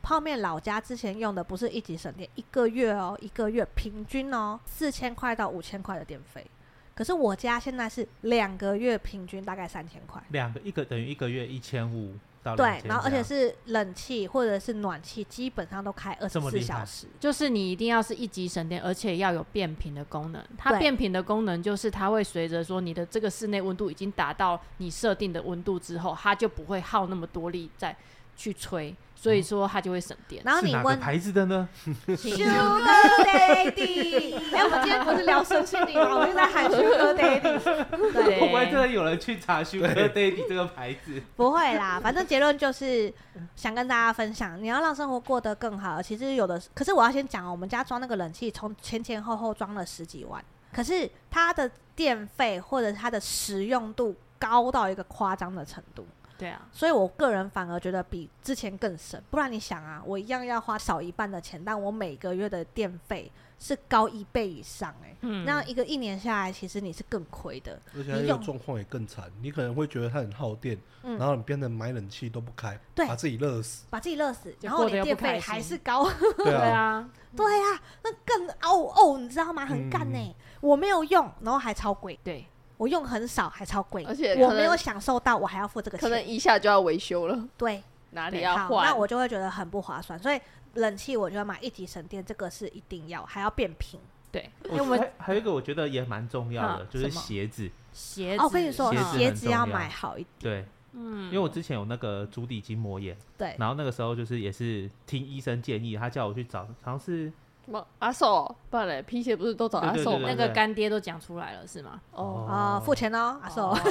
泡面老家之前用的不是一级省电，一个月哦，一个月平均哦四千块到五千块的电费。可是我家现在是两个月平均大概三千块。两个一个等于一个月一千五到对，然后而且是冷气或者是暖气，基本上都开二十四小时。就是你一定要是一级省电，而且要有变频的功能。它变频的功能就是它会随着说你的这个室内温度已经达到你设定的温度之后，它就不会耗那么多力再去吹。所以说它就会省电。然后你问牌子的呢？Sugar Daddy。哎，我们今天不是聊身心灵吗？我们在喊 Sugar Daddy。对。会不会真的有人去查 Sugar Daddy 这个牌子？不会啦，反正结论就是想跟大家分享，你要让生活过得更好。其实有的，可是我要先讲哦，我们家装那个冷气，从前前后后装了十几万，可是它的电费或者它的实用度高到一个夸张的程度。对啊，所以我个人反而觉得比之前更省。不然你想啊，我一样要花少一半的钱，但我每个月的电费是高一倍以上哎、欸。嗯，那一个一年下来，其实你是更亏的。而且它这个状况也更惨，你可能会觉得它很耗电，嗯、然后你变成买冷气都不开，对把自己热死，把自己热死，然后你电费还是高。对啊，对啊，那更哦哦，你知道吗？很干呢、欸，嗯、我没有用，然后还超贵。对。我用很少，还超贵，而且我没有享受到，我还要付这个钱，可能一下就要维修了。对，哪里要换？那我就会觉得很不划算。所以冷气，我就要买一级省电，这个是一定要，还要变频。对，因为我们还，还有一个我觉得也蛮重要的，就是鞋子。鞋子，我跟你说，鞋子要买好一点。对，嗯，因为我之前有那个足底筋膜炎，对，然后那个时候就是也是听医生建议，他叫我去找，好像是。什么阿寿？不然嘞，皮鞋不是都找阿寿？那个干爹都讲出来了，是吗？哦啊，付钱哦，阿寿。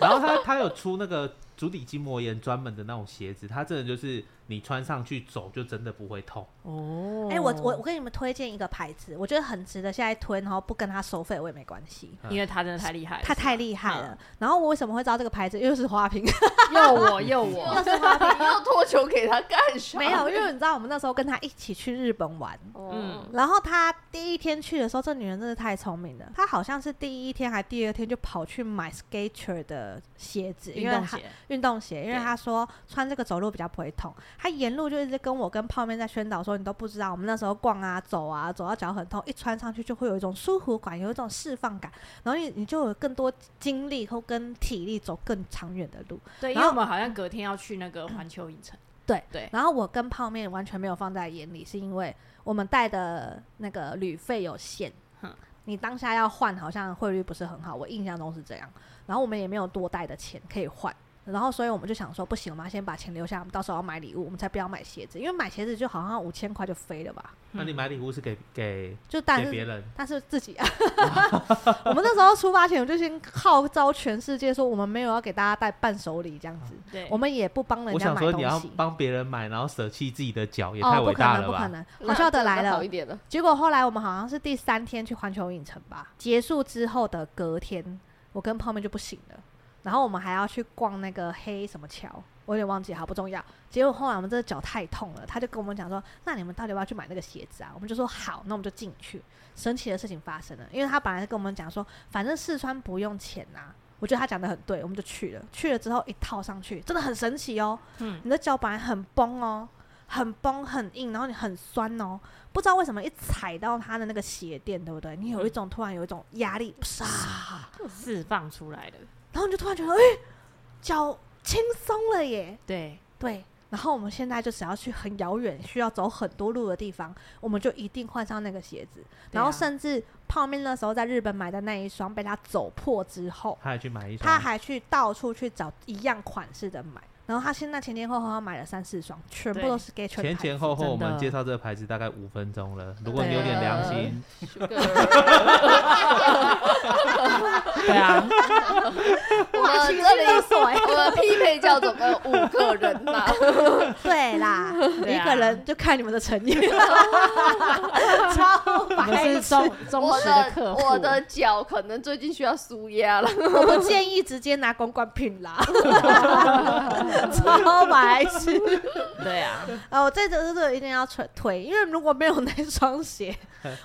然后他他有出那个足底筋膜炎专门的那种鞋子，它真的就是。你穿上去走就真的不会痛哦。哎，我我我给你们推荐一个牌子，我觉得很值得现在推，然后不跟他收费我也没关系，因为他真的太厉害了，他太厉害了。然后我为什么会知道这个牌子？又是花瓶，又我又我，又是花瓶，要托球给他干啥？没有，因为你知道我们那时候跟他一起去日本玩，嗯，然后他第一天去的时候，这女人真的太聪明了，她好像是第一天还第二天就跑去买 Skechers 的鞋子，运动鞋，运动鞋，因为他说穿这个走路比较不会痛。他沿路就一直跟我跟泡面在宣导说，你都不知道，我们那时候逛啊走啊，走到脚很痛，一穿上去就会有一种舒服感，有一种释放感，然后你你就有更多精力或跟体力走更长远的路。对，因为我们好像隔天要去那个环球影城。对对。然后我跟泡面完全没有放在眼里，是因为我们带的那个旅费有限，哼，你当下要换好像汇率不是很好，我印象中是这样。然后我们也没有多带的钱可以换。然后，所以我们就想说，不行，我们要先把钱留下，我们到时候要买礼物，我们才不要买鞋子，因为买鞋子就好像五千块就飞了吧。那你买礼物是给给就但是给别人，但是自己啊。我们那时候出发前，我就先号召全世界说，我们没有要给大家带伴手礼这样子。对，我们也不帮人家买东西。我想说，你要帮别人买，然后舍弃自己的脚，也太伟大了吧？不可能，不可能。好笑的来了，结果后来我们好像是第三天去环球影城吧，结束之后的隔天，我跟泡面就不行了。然后我们还要去逛那个黑什么桥，我有点忘记，好不重要。结果后来我们这个脚太痛了，他就跟我们讲说：“那你们到底要不要去买那个鞋子啊？”我们就说：“好。”那我们就进去。神奇的事情发生了，因为他本来跟我们讲说，反正试穿不用钱呐、啊。我觉得他讲得很对，我们就去了。去了之后一套上去，真的很神奇哦。嗯，你的脚本来很崩哦，很崩很硬，然后你很酸哦。不知道为什么一踩到他的那个鞋垫，对不对？你有一种突然有一种压力，啪释放出来的，然后你就突然觉得，哎，脚。轻松了耶！对对，然后我们现在就只要去很遥远、需要走很多路的地方，我们就一定换上那个鞋子。然后甚至泡面那时候在日本买的那一双被他走破之后，他还去买一双，他还去到处去找一样款式的买。然后他现在前前后后他买了三四双，全部都是。前前后后我们介绍这个牌子大概五分钟了。如果你有点良心，对啊，我们这里 我们匹配叫总共五个人嘛？对啦，一个人就看你们的诚意。超白痴，忠实的客户。我的脚可能最近需要舒压了，我不建议直接拿公关品啦。超白痴，对啊，呃，我这次是一定要推推，因为如果没有那双鞋，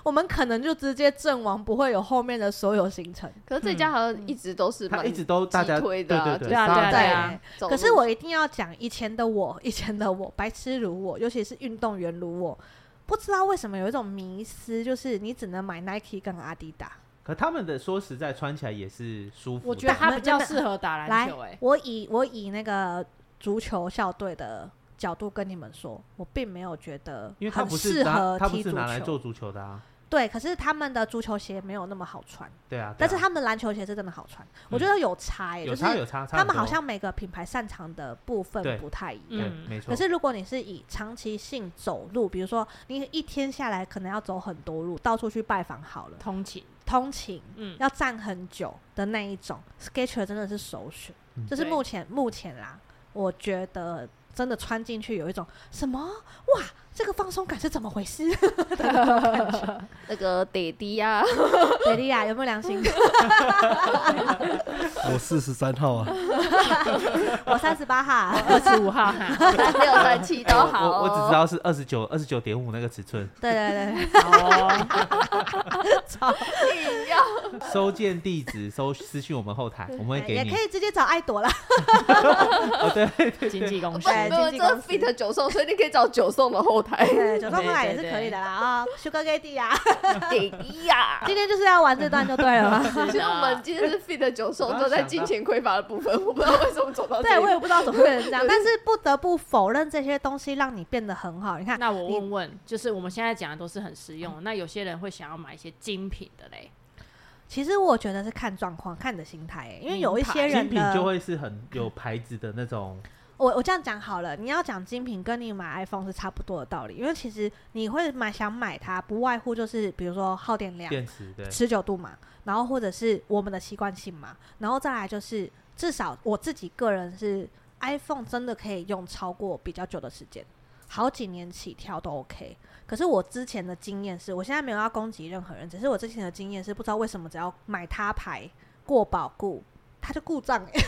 我们可能就直接阵亡，不会有后面的所有行程。可是这家好像一直都是，他一直都大家推的，对对对啊对啊。可是我一定要讲，以前的我，以前的我，白痴如我，尤其是运动员如我，不知道为什么有一种迷思，就是你只能买 Nike 跟阿迪达。可他们的说实在穿起来也是舒服，我觉得他比较适合打篮球。哎，我以我以那个。足球校队的角度跟你们说，我并没有觉得很适合踢足球。拿来做足球的啊。对，可是他们的足球鞋没有那么好穿。对啊。但是他们篮球鞋是真的好穿，我觉得有差，有差有差。他们好像每个品牌擅长的部分不太一样。没错。可是如果你是以长期性走路，比如说你一天下来可能要走很多路，到处去拜访好了，通勤，通勤，嗯，要站很久的那一种，Skechers 真的是首选。这是目前目前啦。我觉得真的穿进去有一种什么哇，这个放松感是怎么回事？那个爹地呀，爹地呀，有没有良心？我四十三号啊，我三十八号，二十五号，三六三七都好。我我只知道是二十九二十九点五那个尺寸。对对对，哦，超硬要。收件地址收私讯我们后台，我们会给你。也可以直接找爱朵啦。哦对对，经纪公司。没有这 fit 九送，所以你可以找九送的后台。对，九送后台也是可以的啦啊，Sugar Daddy 呀，爹地呀。今天就是要玩这段就对了吗？其实我们今天是 fit 九送，都在金钱匮乏的部分，我不知道为什么走到这。对，我也不知道怎么会变成这样，但是不得不否认这些东西让你变得很好。你看，那我问问，就是我们现在讲的都是很实用，那有些人会想要买一些精品的嘞？其实我觉得是看状况，看你的心态，因为有一些人精品就会是很有牌子的那种。我我这样讲好了，你要讲精品，跟你买 iPhone 是差不多的道理，因为其实你会买想买它，不外乎就是比如说耗电量、电池对、持久度嘛，然后或者是我们的习惯性嘛，然后再来就是至少我自己个人是 iPhone 真的可以用超过比较久的时间，好几年起跳都 OK。可是我之前的经验是，我现在没有要攻击任何人，只是我之前的经验是不知道为什么只要买它牌过保固，它就故障欸，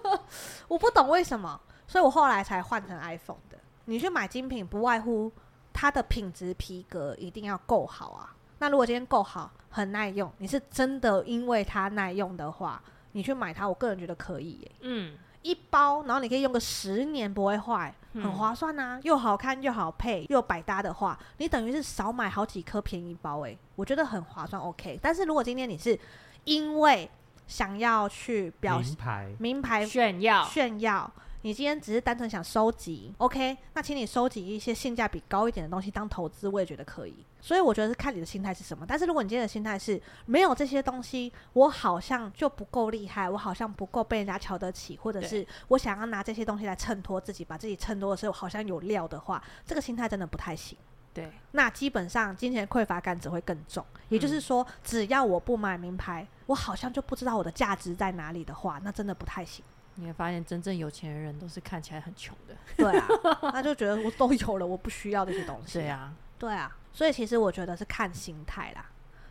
我不懂为什么。所以我后来才换成 iPhone 的。你去买精品，不外乎它的品质皮革一定要够好啊。那如果今天够好，很耐用，你是真的因为它耐用的话，你去买它，我个人觉得可以耶。嗯，一包，然后你可以用个十年不会坏，很划算啊。又好看又好配又百搭的话，你等于是少买好几颗便宜包诶，我觉得很划算。OK，但是如果今天你是因为想要去表名牌名牌炫耀炫耀。你今天只是单纯想收集，OK？那请你收集一些性价比高一点的东西当投资，我也觉得可以。所以我觉得是看你的心态是什么。但是如果你今天的心态是没有这些东西，我好像就不够厉害，我好像不够被人家瞧得起，或者是我想要拿这些东西来衬托自己，把自己衬托的时候好像有料的话，这个心态真的不太行。对，那基本上金钱匮乏感只会更重。也就是说，只要我不买名牌，我好像就不知道我的价值在哪里的话，那真的不太行。你会发现，真正有钱的人都是看起来很穷的。对啊，他就觉得我都有了，我不需要这些东西。对啊，对啊，所以其实我觉得是看心态啦。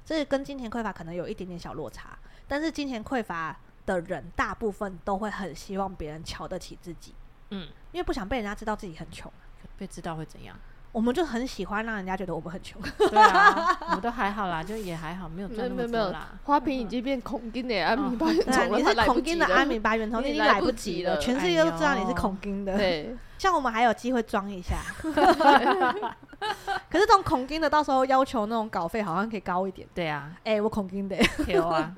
这是跟金钱匮乏可能有一点点小落差，但是金钱匮乏的人大部分都会很希望别人瞧得起自己。嗯，因为不想被人家知道自己很穷，被知道会怎样？我们就很喜欢让人家觉得我们很穷。对啊，我们都还好啦，就也还好，没有赚那么多啦。花瓶已经变恐惊 的阿米巴圆头了，你是恐惊的阿米巴圆头，你已经来不及了，全世界都知道你是恐惊的。对，像我们还有机会装一下。可是这种恐惊的，到时候要求那种稿费好像可以高一点。对啊，哎，我恐惊的，有啊。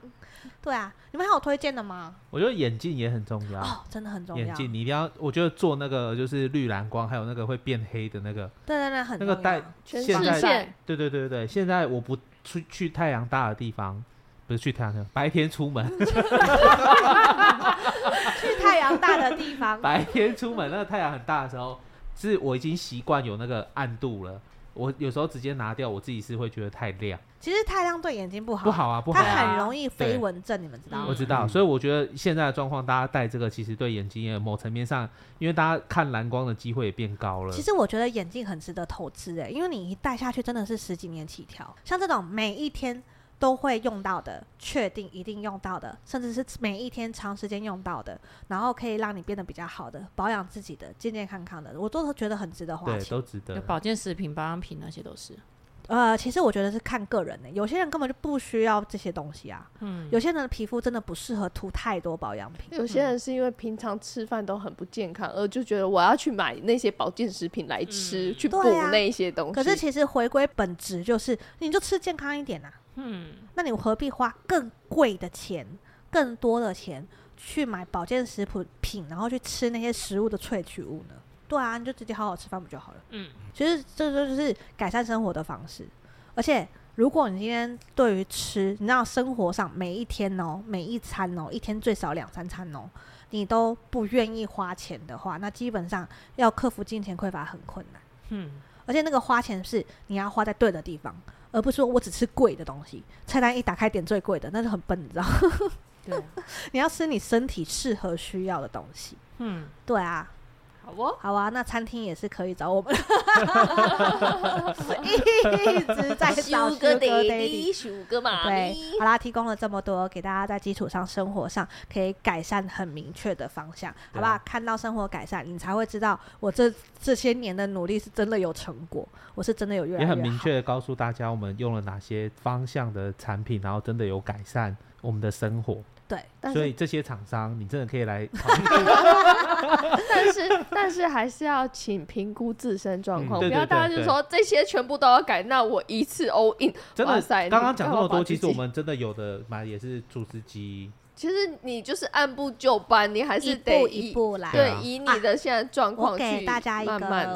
对啊，你们还有推荐的吗？我觉得眼镜也很重要哦，真的很重要。眼镜你一定要，我觉得做那个就是绿蓝光，还有那个会变黑的那个。对对对，很那个戴现在对对对对，现在我不出去太阳大的地方，不是去太阳，白天出门。去太阳大的地方，白天出门，那个太阳很大的时候，是我已经习惯有那个暗度了。我有时候直接拿掉，我自己是会觉得太亮。其实太亮对眼睛不好，不好啊，不好啊。它很容易飞蚊症，你们知道吗？我知道，所以我觉得现在的状况，大家戴这个其实对眼睛也某层面上，因为大家看蓝光的机会也变高了。其实我觉得眼镜很值得投资诶，因为你一戴下去真的是十几年起跳，像这种每一天。都会用到的，确定一定用到的，甚至是每一天长时间用到的，然后可以让你变得比较好的，保养自己的，健健康康的，我都觉得很值得花钱。都值得。保健食品、保养品那些都是。呃，其实我觉得是看个人的，有些人根本就不需要这些东西啊。嗯。有些人的皮肤真的不适合涂太多保养品。有些人是因为平常吃饭都很不健康，而就觉得我要去买那些保健食品来吃，嗯、去补那些东西。可是其实回归本质就是，你就吃健康一点啊。嗯，那你何必花更贵的钱、更多的钱去买保健食品，然后去吃那些食物的萃取物呢？对啊，你就直接好好吃饭不就好了？嗯，其实这就是改善生活的方式。而且，如果你今天对于吃，你知道生活上每一天哦，每一餐哦，一天最少两三餐哦，你都不愿意花钱的话，那基本上要克服金钱匮乏很困难。嗯，而且那个花钱是你要花在对的地方。而不是说我只吃贵的东西，菜单一打开点最贵的，那是很笨，你知道？对，你要吃你身体适合需要的东西。嗯，对啊。好哦，好啊，那餐厅也是可以找我们，一直在找 Sugar Daddy，Sugar Mommy。对，好啦，提供了这么多，给大家在基础上生活上可以改善很明确的方向，好不好？看到生活改善，你才会知道我这这些年的努力是真的有成果，我是真的有越来越。也很明确的告诉大家，我们用了哪些方向的产品，然后真的有改善我们的生活。对，所以这些厂商你真的可以来 考虑。但是但是还是要请评估自身状况，不要大家就说这些全部都要改，那我一次 all in。真的，刚刚讲这么多，其实我们真的有的买也是除湿机。其实你就是按部就班，你还是得一步一步来。对，以你的现在状况去给大家一个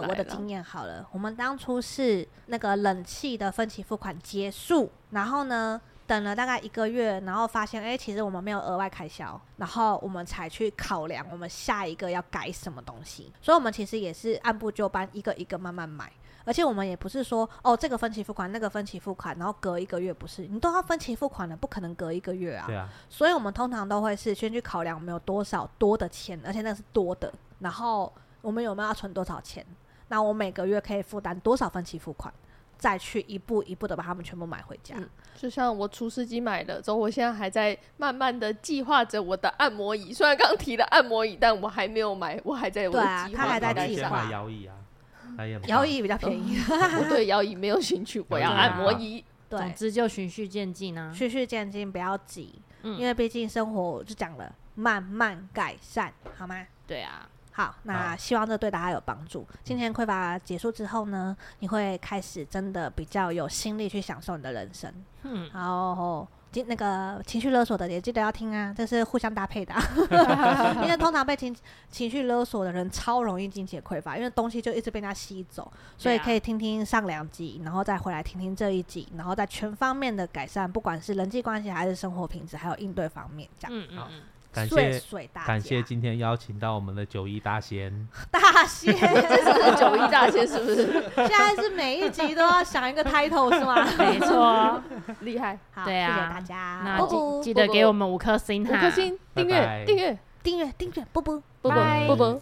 我的经验好了。我们当初是那个冷气的分期付款结束，然后呢，等了大概一个月，然后发现，哎，其实我们没有额外开销，然后我们才去考量我们下一个要改什么东西。所以，我们其实也是按部就班，一个一个慢慢买。而且，我们也不是说，哦，这个分期付款，那个分期付款，然后隔一个月不是，你都要分期付款了，不可能隔一个月啊。对啊。所以我们通常都会是先去考量我们有多少多的钱，而且那是多的，然后我们有没有要存多少钱，那我每个月可以负担多少分期付款。再去一步一步的把它们全部买回家。嗯，就像我除湿机买了之后，我现在还在慢慢的计划着我的按摩椅。虽然刚提了按摩椅，但我还没有买，我还在我的计划。对啊，他还在计划。买摇椅啊，摇椅比较便宜。我对摇椅没有兴趣，我要按摩椅。对，总之就循序渐进啊，循序渐进，不要急，因为毕竟生活就讲了，慢慢改善，好吗？对啊。好，那希望这对大家有帮助。今天匮乏结束之后呢，你会开始真的比较有心力去享受你的人生。嗯，然后今那个情绪勒索的也记得要听啊，这是互相搭配的。因为通常被情情绪勒索的人超容易金钱匮乏，因为东西就一直被他吸走，所以可以听听上两集，然后再回来听听这一集，然后再全方面的改善，不管是人际关系还是生活品质，还有应对方面，这样。嗯嗯嗯。感谢感谢今天邀请到我们的九一大仙，大仙，这是九一大仙是不是？现在是每一集都要想一个 title 是吗？没错，厉害，好，对啊，谢谢大家，那记记得给我们五颗星哈，五颗星，订阅订阅订阅订阅，啵啵啵啵啵啵。